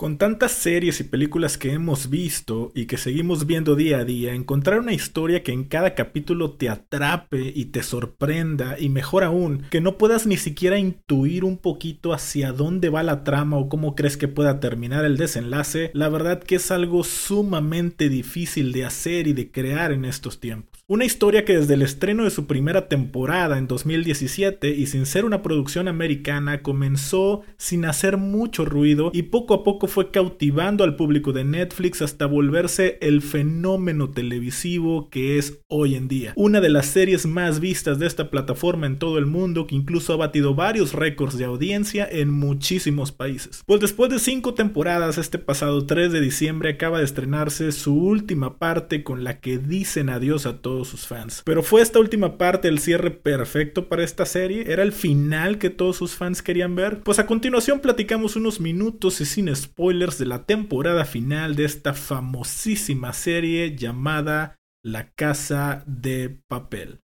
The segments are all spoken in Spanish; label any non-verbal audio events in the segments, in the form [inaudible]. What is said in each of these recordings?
Con tantas series y películas que hemos visto y que seguimos viendo día a día, encontrar una historia que en cada capítulo te atrape y te sorprenda y mejor aún, que no puedas ni siquiera intuir un poquito hacia dónde va la trama o cómo crees que pueda terminar el desenlace, la verdad que es algo sumamente difícil de hacer y de crear en estos tiempos. Una historia que desde el estreno de su primera temporada en 2017 y sin ser una producción americana comenzó sin hacer mucho ruido y poco a poco fue cautivando al público de Netflix hasta volverse el fenómeno televisivo que es hoy en día. Una de las series más vistas de esta plataforma en todo el mundo que incluso ha batido varios récords de audiencia en muchísimos países. Pues después de cinco temporadas este pasado 3 de diciembre acaba de estrenarse su última parte con la que dicen adiós a todos sus fans. Pero fue esta última parte el cierre perfecto para esta serie, era el final que todos sus fans querían ver. Pues a continuación platicamos unos minutos y sin spoilers de la temporada final de esta famosísima serie llamada La Casa de Papel.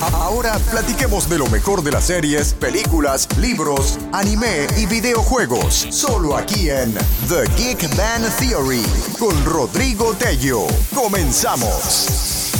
Ahora platiquemos de lo mejor de las series, películas, libros, anime y videojuegos. Solo aquí en The Geek Man Theory con Rodrigo Tello. Comenzamos.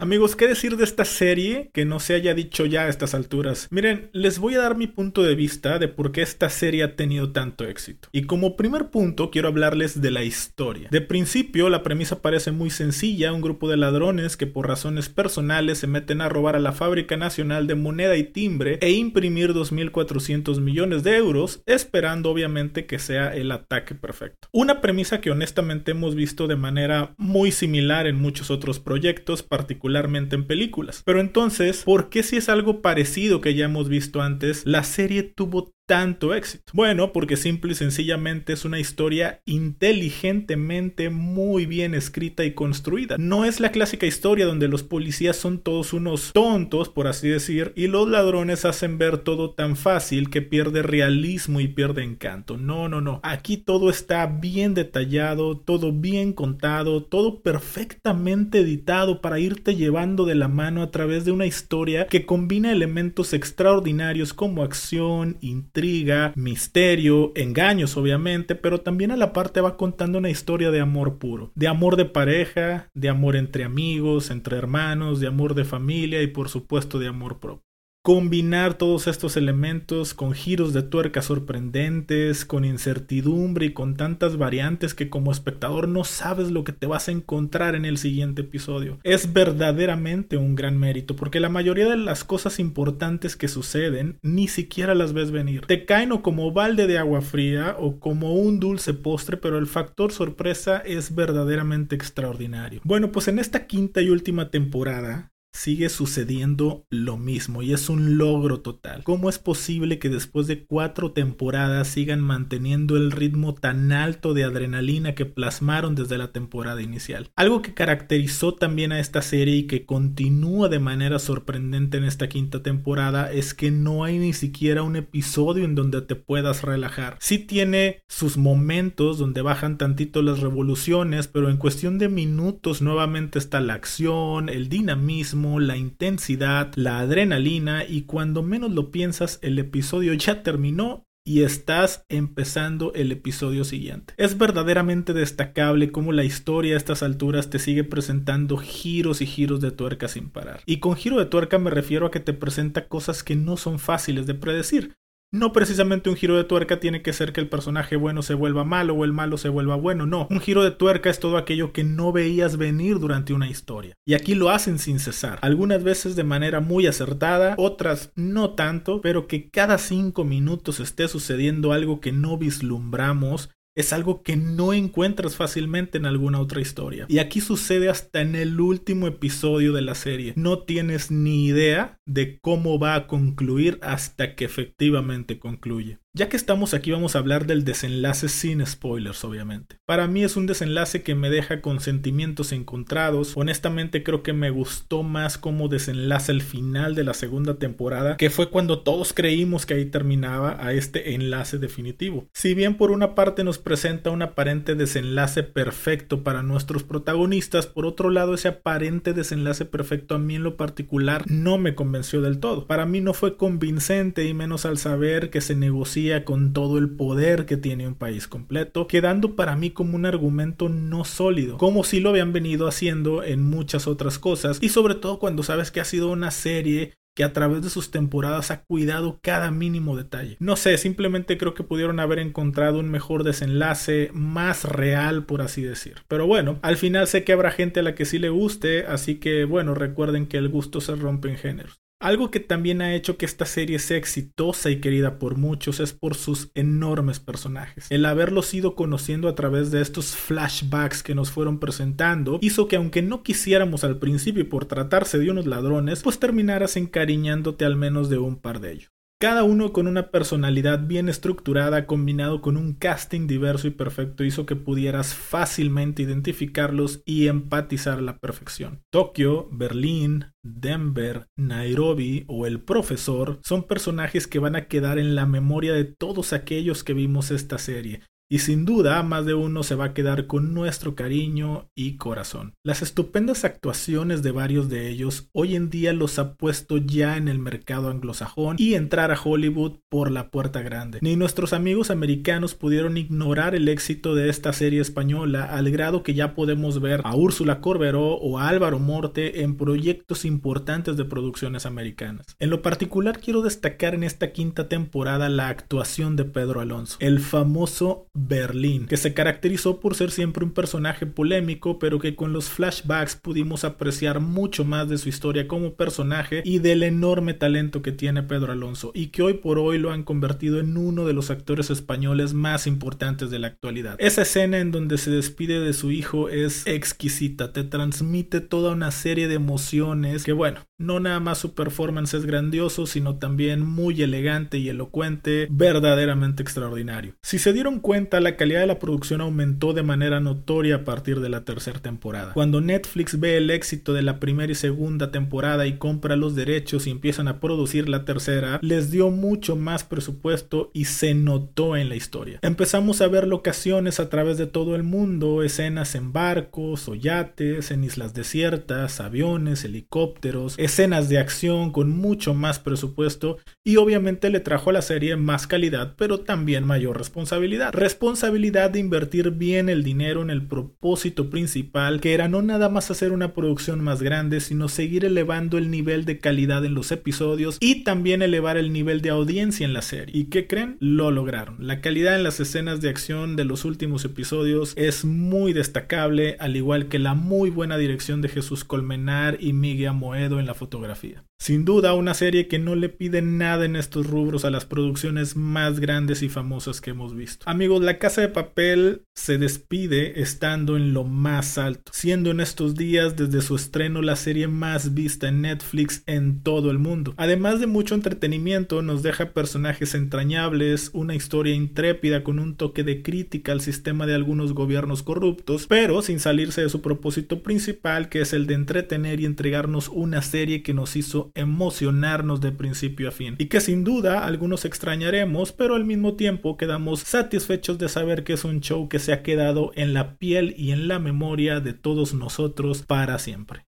Amigos, ¿qué decir de esta serie que no se haya dicho ya a estas alturas? Miren, les voy a dar mi punto de vista de por qué esta serie ha tenido tanto éxito. Y como primer punto, quiero hablarles de la historia. De principio, la premisa parece muy sencilla, un grupo de ladrones que por razones personales se meten a robar a la Fábrica Nacional de Moneda y Timbre e imprimir 2.400 millones de euros, esperando obviamente que sea el ataque perfecto. Una premisa que honestamente hemos visto de manera muy similar en muchos otros proyectos, particularmente en películas. Pero entonces, ¿por qué si es algo parecido que ya hemos visto antes, la serie tuvo tanto éxito? Bueno, porque simple y sencillamente es una historia inteligentemente muy bien escrita y construida. No es la clásica historia donde los policías son todos unos tontos, por así decir, y los ladrones hacen ver todo tan fácil que pierde realismo y pierde encanto. No, no, no. Aquí todo está bien detallado, todo bien contado, todo perfectamente editado para irte llevando de la mano a través de una historia que combina elementos extraordinarios como acción, intriga, intriga, misterio, engaños obviamente, pero también a la parte va contando una historia de amor puro, de amor de pareja, de amor entre amigos, entre hermanos, de amor de familia y por supuesto de amor propio combinar todos estos elementos con giros de tuerca sorprendentes, con incertidumbre y con tantas variantes que como espectador no sabes lo que te vas a encontrar en el siguiente episodio. Es verdaderamente un gran mérito porque la mayoría de las cosas importantes que suceden ni siquiera las ves venir. Te caen o como balde de agua fría o como un dulce postre, pero el factor sorpresa es verdaderamente extraordinario. Bueno, pues en esta quinta y última temporada sigue sucediendo lo mismo y es un logro total. ¿Cómo es posible que después de cuatro temporadas sigan manteniendo el ritmo tan alto de adrenalina que plasmaron desde la temporada inicial? Algo que caracterizó también a esta serie y que continúa de manera sorprendente en esta quinta temporada es que no hay ni siquiera un episodio en donde te puedas relajar. Sí tiene sus momentos donde bajan tantito las revoluciones, pero en cuestión de minutos nuevamente está la acción, el dinamismo, la intensidad, la adrenalina y cuando menos lo piensas el episodio ya terminó y estás empezando el episodio siguiente. Es verdaderamente destacable cómo la historia a estas alturas te sigue presentando giros y giros de tuerca sin parar. Y con giro de tuerca me refiero a que te presenta cosas que no son fáciles de predecir. No precisamente un giro de tuerca tiene que ser que el personaje bueno se vuelva malo o el malo se vuelva bueno, no. Un giro de tuerca es todo aquello que no veías venir durante una historia. Y aquí lo hacen sin cesar. Algunas veces de manera muy acertada, otras no tanto, pero que cada cinco minutos esté sucediendo algo que no vislumbramos es algo que no encuentras fácilmente en alguna otra historia. Y aquí sucede hasta en el último episodio de la serie. No tienes ni idea de cómo va a concluir hasta que efectivamente concluye. Ya que estamos aquí vamos a hablar del desenlace sin spoilers, obviamente. Para mí es un desenlace que me deja con sentimientos encontrados. Honestamente creo que me gustó más cómo desenlaza el final de la segunda temporada, que fue cuando todos creímos que ahí terminaba a este enlace definitivo. Si bien por una parte nos presenta un aparente desenlace perfecto para nuestros protagonistas, por otro lado ese aparente desenlace perfecto a mí en lo particular no me convenció del todo. Para mí no fue convincente y menos al saber que se negoció Con todo el poder que tiene un país completo, quedando para mí como un argumento no sólido, como si lo habían venido haciendo en muchas otras cosas, y sobre todo cuando sabes que ha sido una serie que a través de sus temporadas ha cuidado cada mínimo detalle. No sé, simplemente creo que pudieron haber encontrado un mejor desenlace, más real, por así decir. Pero bueno, al final sé que habrá gente a la que sí le guste, así que bueno, recuerden que el gusto se rompe en géneros. Algo que también ha hecho que esta serie sea exitosa y querida por muchos es por sus enormes personajes. El haberlos ido conociendo a través de estos flashbacks que nos fueron presentando hizo que aunque no quisiéramos al principio por tratarse de unos ladrones, pues terminaras encariñándote al menos de un par de ellos. Cada uno con una personalidad bien estructurada combinado con un casting diverso y perfecto hizo que pudieras fácilmente identificarlos y empatizar a la perfección. Tokio, Berlín, Denver, Nairobi o el profesor son personajes que van a quedar en la memoria de todos aquellos que vimos esta serie y sin duda más de uno se va a quedar con nuestro cariño y corazón. Las estupendas actuaciones de varios de ellos hoy en día los ha puesto ya en el mercado anglosajón y entrar a Hollywood por la puerta grande. Ni nuestros amigos americanos pudieron ignorar el éxito de esta serie española al grado que ya podemos ver a Úrsula Corberó o a Álvaro Morte en proyectos importantes de producciones americanas. En lo particular quiero destacar en esta quinta temporada la actuación de Pedro Alonso, el famoso Berlín, que se caracterizó por ser siempre un personaje polémico, pero que con los flashbacks pudimos apreciar mucho más de su historia como personaje y del enorme talento que tiene Pedro Alonso, y que hoy por hoy lo han convertido en uno de los actores españoles más importantes de la actualidad. Esa escena en donde se despide de su hijo es exquisita, te transmite toda una serie de emociones que bueno, no nada más su performance es grandioso, sino también muy elegante y elocuente, verdaderamente extraordinario. Si se dieron cuenta la calidad de la producción aumentó de manera notoria a partir de la tercera temporada. Cuando Netflix ve el éxito de la primera y segunda temporada y compra los derechos y empiezan a producir la tercera, les dio mucho más presupuesto y se notó en la historia. Empezamos a ver locaciones a través de todo el mundo, escenas en barcos o yates, en islas desiertas, aviones, helicópteros, escenas de acción con mucho más presupuesto y obviamente le trajo a la serie más calidad pero también mayor responsabilidad responsabilidad de invertir bien el dinero en el propósito principal, que era no nada más hacer una producción más grande, sino seguir elevando el nivel de calidad en los episodios y también elevar el nivel de audiencia en la serie. ¿Y qué creen? Lo lograron. La calidad en las escenas de acción de los últimos episodios es muy destacable, al igual que la muy buena dirección de Jesús Colmenar y Miguel Moedo en la fotografía. Sin duda, una serie que no le pide nada en estos rubros a las producciones más grandes y famosas que hemos visto. Amigos, La Casa de Papel se despide estando en lo más alto, siendo en estos días desde su estreno la serie más vista en Netflix en todo el mundo. Además de mucho entretenimiento, nos deja personajes entrañables, una historia intrépida con un toque de crítica al sistema de algunos gobiernos corruptos, pero sin salirse de su propósito principal, que es el de entretener y entregarnos una serie que nos hizo emocionarnos de principio a fin y que sin duda algunos extrañaremos, pero al mismo tiempo quedamos satisfechos de saber que es un show que se ha quedado en la piel y en la memoria de todos nosotros para siempre.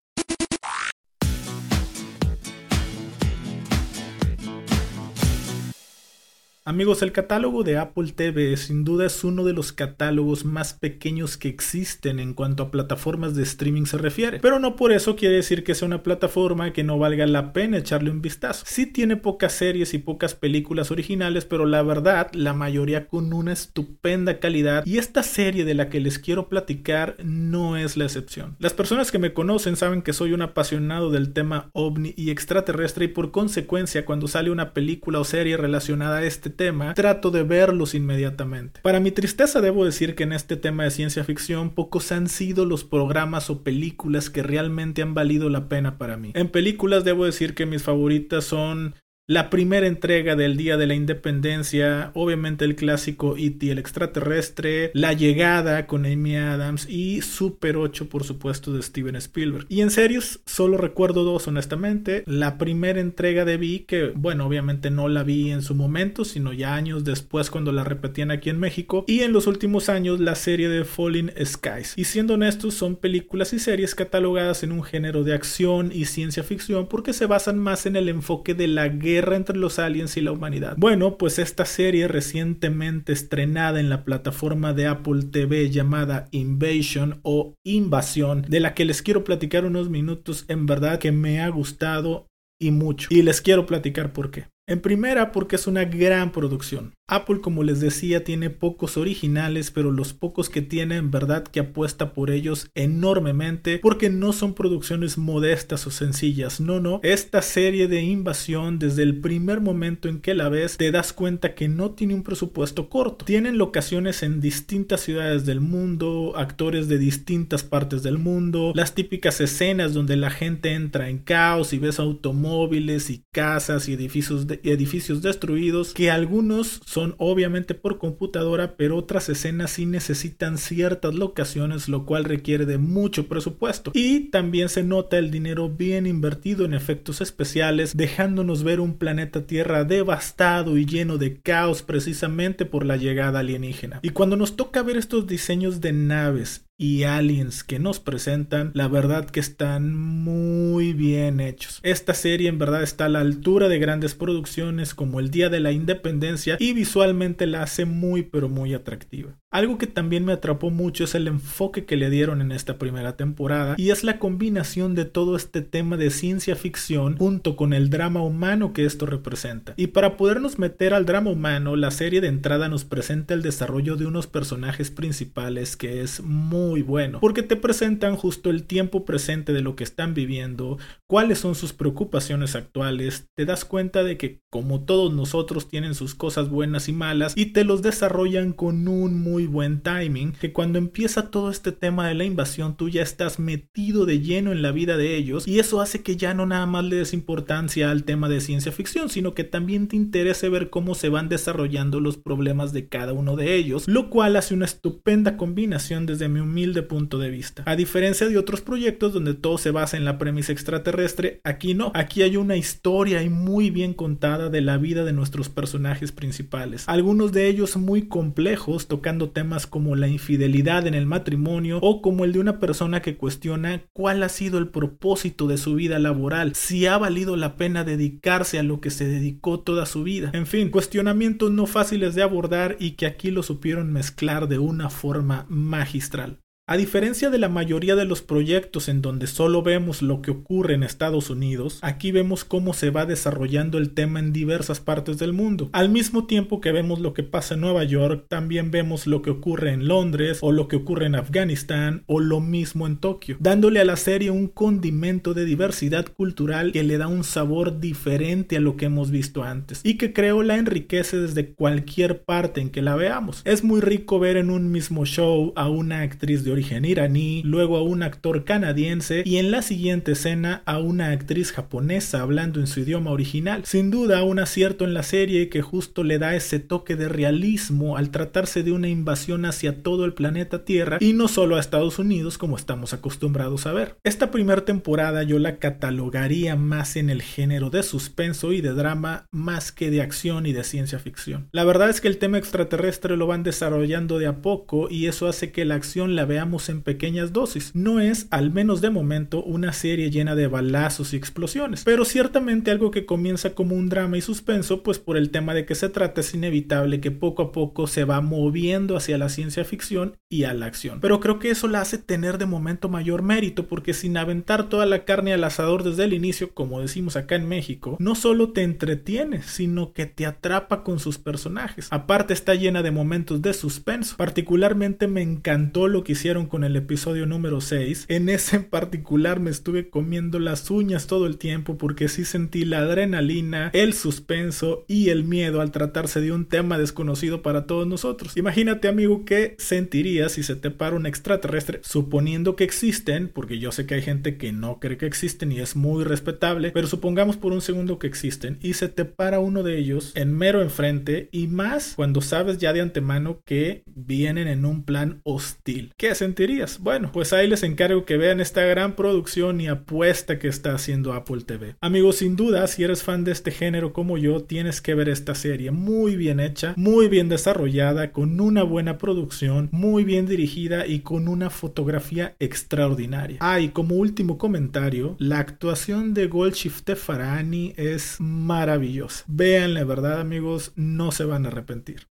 Amigos, el catálogo de Apple TV sin duda es uno de los catálogos más pequeños que existen en cuanto a plataformas de streaming se refiere, pero no por eso quiere decir que sea una plataforma que no valga la pena echarle un vistazo. Sí tiene pocas series y pocas películas originales, pero la verdad, la mayoría con una estupenda calidad y esta serie de la que les quiero platicar no es la excepción. Las personas que me conocen saben que soy un apasionado del tema ovni y extraterrestre y por consecuencia cuando sale una película o serie relacionada a este tema, trato de verlos inmediatamente. Para mi tristeza debo decir que en este tema de ciencia ficción pocos han sido los programas o películas que realmente han valido la pena para mí. En películas debo decir que mis favoritas son la primera entrega del Día de la Independencia, obviamente el clásico E.T. el extraterrestre, La llegada con Amy Adams y Super 8 por supuesto de Steven Spielberg. Y en series solo recuerdo dos honestamente. La primera entrega de Vi que bueno obviamente no la vi en su momento sino ya años después cuando la repetían aquí en México. Y en los últimos años la serie de Falling Skies. Y siendo honestos son películas y series catalogadas en un género de acción y ciencia ficción porque se basan más en el enfoque de la guerra guerra entre los aliens y la humanidad. Bueno, pues esta serie recientemente estrenada en la plataforma de Apple TV llamada Invasion o Invasión, de la que les quiero platicar unos minutos, en verdad que me ha gustado y mucho. Y les quiero platicar por qué. En primera, porque es una gran producción. Apple, como les decía, tiene pocos originales, pero los pocos que tiene en verdad que apuesta por ellos enormemente, porque no son producciones modestas o sencillas. No, no. Esta serie de invasión, desde el primer momento en que la ves, te das cuenta que no tiene un presupuesto corto. Tienen locaciones en distintas ciudades del mundo, actores de distintas partes del mundo, las típicas escenas donde la gente entra en caos y ves automóviles y casas y edificios de edificios destruidos, que algunos son obviamente por computadora, pero otras escenas sí necesitan ciertas locaciones, lo cual requiere de mucho presupuesto. Y también se nota el dinero bien invertido en efectos especiales, dejándonos ver un planeta Tierra devastado y lleno de caos precisamente por la llegada alienígena. Y cuando nos toca ver estos diseños de naves y aliens que nos presentan, la verdad que están muy bien hechos. Esta serie en verdad está a la altura de grandes producciones como El Día de la Independencia y visualmente la hace muy pero muy atractiva. Algo que también me atrapó mucho es el enfoque que le dieron en esta primera temporada y es la combinación de todo este tema de ciencia ficción junto con el drama humano que esto representa. Y para podernos meter al drama humano, la serie de entrada nos presenta el desarrollo de unos personajes principales que es muy bueno, porque te presentan justo el tiempo presente de lo que están viviendo, cuáles son sus preocupaciones actuales, te das cuenta de que como todos nosotros tienen sus cosas buenas y malas y te los desarrollan con un muy buen timing, que cuando empieza todo este tema de la invasión tú ya estás metido de lleno en la vida de ellos y eso hace que ya no nada más le des importancia al tema de ciencia ficción, sino que también te interese ver cómo se van desarrollando los problemas de cada uno de ellos, lo cual hace una estupenda combinación desde mi humilde punto de vista. A diferencia de otros proyectos donde todo se basa en la premisa extraterrestre, aquí no, aquí hay una historia y muy bien contada de la vida de nuestros personajes principales, algunos de ellos muy complejos tocando temas como la infidelidad en el matrimonio o como el de una persona que cuestiona cuál ha sido el propósito de su vida laboral, si ha valido la pena dedicarse a lo que se dedicó toda su vida. En fin, cuestionamientos no fáciles de abordar y que aquí lo supieron mezclar de una forma magistral. A diferencia de la mayoría de los proyectos en donde solo vemos lo que ocurre en Estados Unidos, aquí vemos cómo se va desarrollando el tema en diversas partes del mundo. Al mismo tiempo que vemos lo que pasa en Nueva York, también vemos lo que ocurre en Londres o lo que ocurre en Afganistán o lo mismo en Tokio, dándole a la serie un condimento de diversidad cultural que le da un sabor diferente a lo que hemos visto antes y que creo la enriquece desde cualquier parte en que la veamos. Es muy rico ver en un mismo show a una actriz de origen iraní, luego a un actor canadiense y en la siguiente escena a una actriz japonesa hablando en su idioma original. Sin duda un acierto en la serie que justo le da ese toque de realismo al tratarse de una invasión hacia todo el planeta Tierra y no solo a Estados Unidos como estamos acostumbrados a ver. Esta primera temporada yo la catalogaría más en el género de suspenso y de drama más que de acción y de ciencia ficción. La verdad es que el tema extraterrestre lo van desarrollando de a poco y eso hace que la acción la en pequeñas dosis. No es, al menos de momento, una serie llena de balazos y explosiones, pero ciertamente algo que comienza como un drama y suspenso, pues por el tema de que se trata es inevitable que poco a poco se va moviendo hacia la ciencia ficción y a la acción. Pero creo que eso la hace tener de momento mayor mérito, porque sin aventar toda la carne al asador desde el inicio, como decimos acá en México, no solo te entretiene, sino que te atrapa con sus personajes. Aparte está llena de momentos de suspenso. Particularmente me encantó lo que hicieron con el episodio número 6. En ese en particular me estuve comiendo las uñas todo el tiempo porque sí sentí la adrenalina, el suspenso y el miedo al tratarse de un tema desconocido para todos nosotros. Imagínate amigo qué sentirías si se te para un extraterrestre suponiendo que existen, porque yo sé que hay gente que no cree que existen y es muy respetable, pero supongamos por un segundo que existen y se te para uno de ellos en mero enfrente y más cuando sabes ya de antemano que vienen en un plan hostil. ¿Qué sentirías? Bueno, pues ahí les encargo que vean esta gran producción y apuesta que está haciendo Apple TV. Amigos, sin duda, si eres fan de este género como yo, tienes que ver esta serie muy bien hecha, muy bien desarrollada, con una buena producción, muy bien dirigida y con una fotografía extraordinaria. Ah, y como último comentario, la actuación de Goldshift Farani es maravillosa. Véanle, verdad amigos, no se van a arrepentir.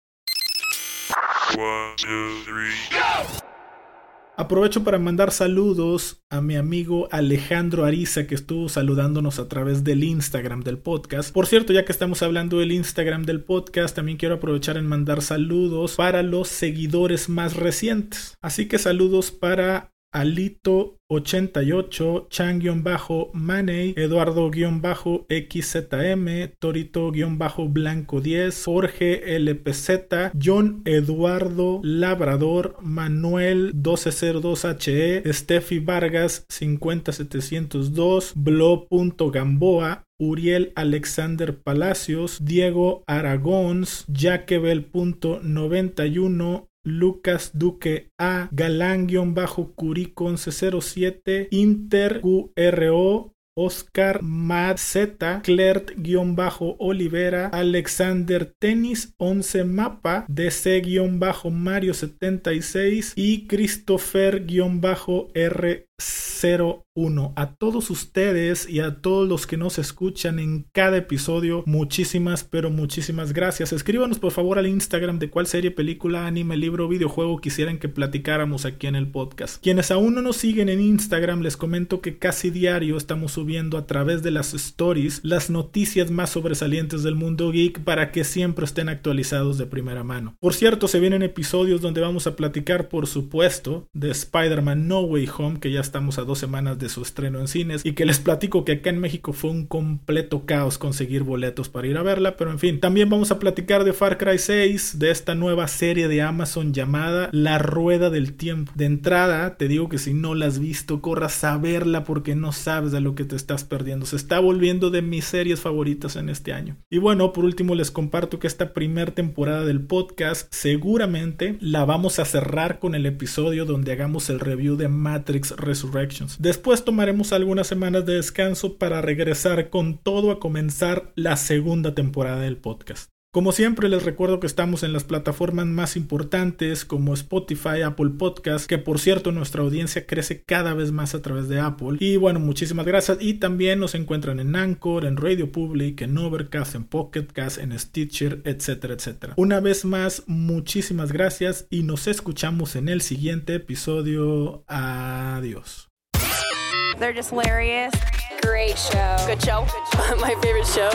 Aprovecho para mandar saludos a mi amigo Alejandro Ariza que estuvo saludándonos a través del Instagram del podcast. Por cierto, ya que estamos hablando del Instagram del podcast, también quiero aprovechar en mandar saludos para los seguidores más recientes. Así que saludos para Alito 88, Chan-Maney, Eduardo-XZM, Torito-Blanco 10, Jorge LPZ, John Eduardo Labrador, Manuel 1202HE, Steffi Vargas 50702, Blo.gamboa, Uriel Alexander Palacios, Diego Aragons, Jaquebel.91, Lucas Duque A, Galán-Curicon C07, Inter QRO, Oscar Mad Z, Clert-Olivera, Alexander Tenis 11 Mapa, DC-Mario 76 y Christopher-R0 1. A todos ustedes y a todos los que nos escuchan en cada episodio, muchísimas, pero muchísimas gracias. Escríbanos por favor al Instagram de cuál serie, película, anime, libro, videojuego quisieran que platicáramos aquí en el podcast. Quienes aún no nos siguen en Instagram, les comento que casi diario estamos subiendo a través de las stories las noticias más sobresalientes del mundo geek para que siempre estén actualizados de primera mano. Por cierto, se vienen episodios donde vamos a platicar, por supuesto, de Spider-Man No Way Home, que ya estamos a dos semanas de su estreno en cines y que les platico que acá en México fue un completo caos conseguir boletos para ir a verla, pero en fin, también vamos a platicar de Far Cry 6, de esta nueva serie de Amazon llamada La Rueda del Tiempo. De entrada, te digo que si no la has visto, corras a verla porque no sabes de lo que te estás perdiendo. Se está volviendo de mis series favoritas en este año. Y bueno, por último les comparto que esta primera temporada del podcast seguramente la vamos a cerrar con el episodio donde hagamos el review de Matrix Resurrections. Después tomaremos algunas semanas de descanso para regresar con todo a comenzar la segunda temporada del podcast. Como siempre les recuerdo que estamos en las plataformas más importantes como Spotify, Apple Podcast, que por cierto nuestra audiencia crece cada vez más a través de Apple. Y bueno, muchísimas gracias. Y también nos encuentran en Anchor, en Radio Public, en Overcast, en Pocket Cast, en Stitcher, etcétera, etcétera. Una vez más, muchísimas gracias y nos escuchamos en el siguiente episodio. Adiós. They're just hilarious. Great show. Good show. [laughs] My favorite show.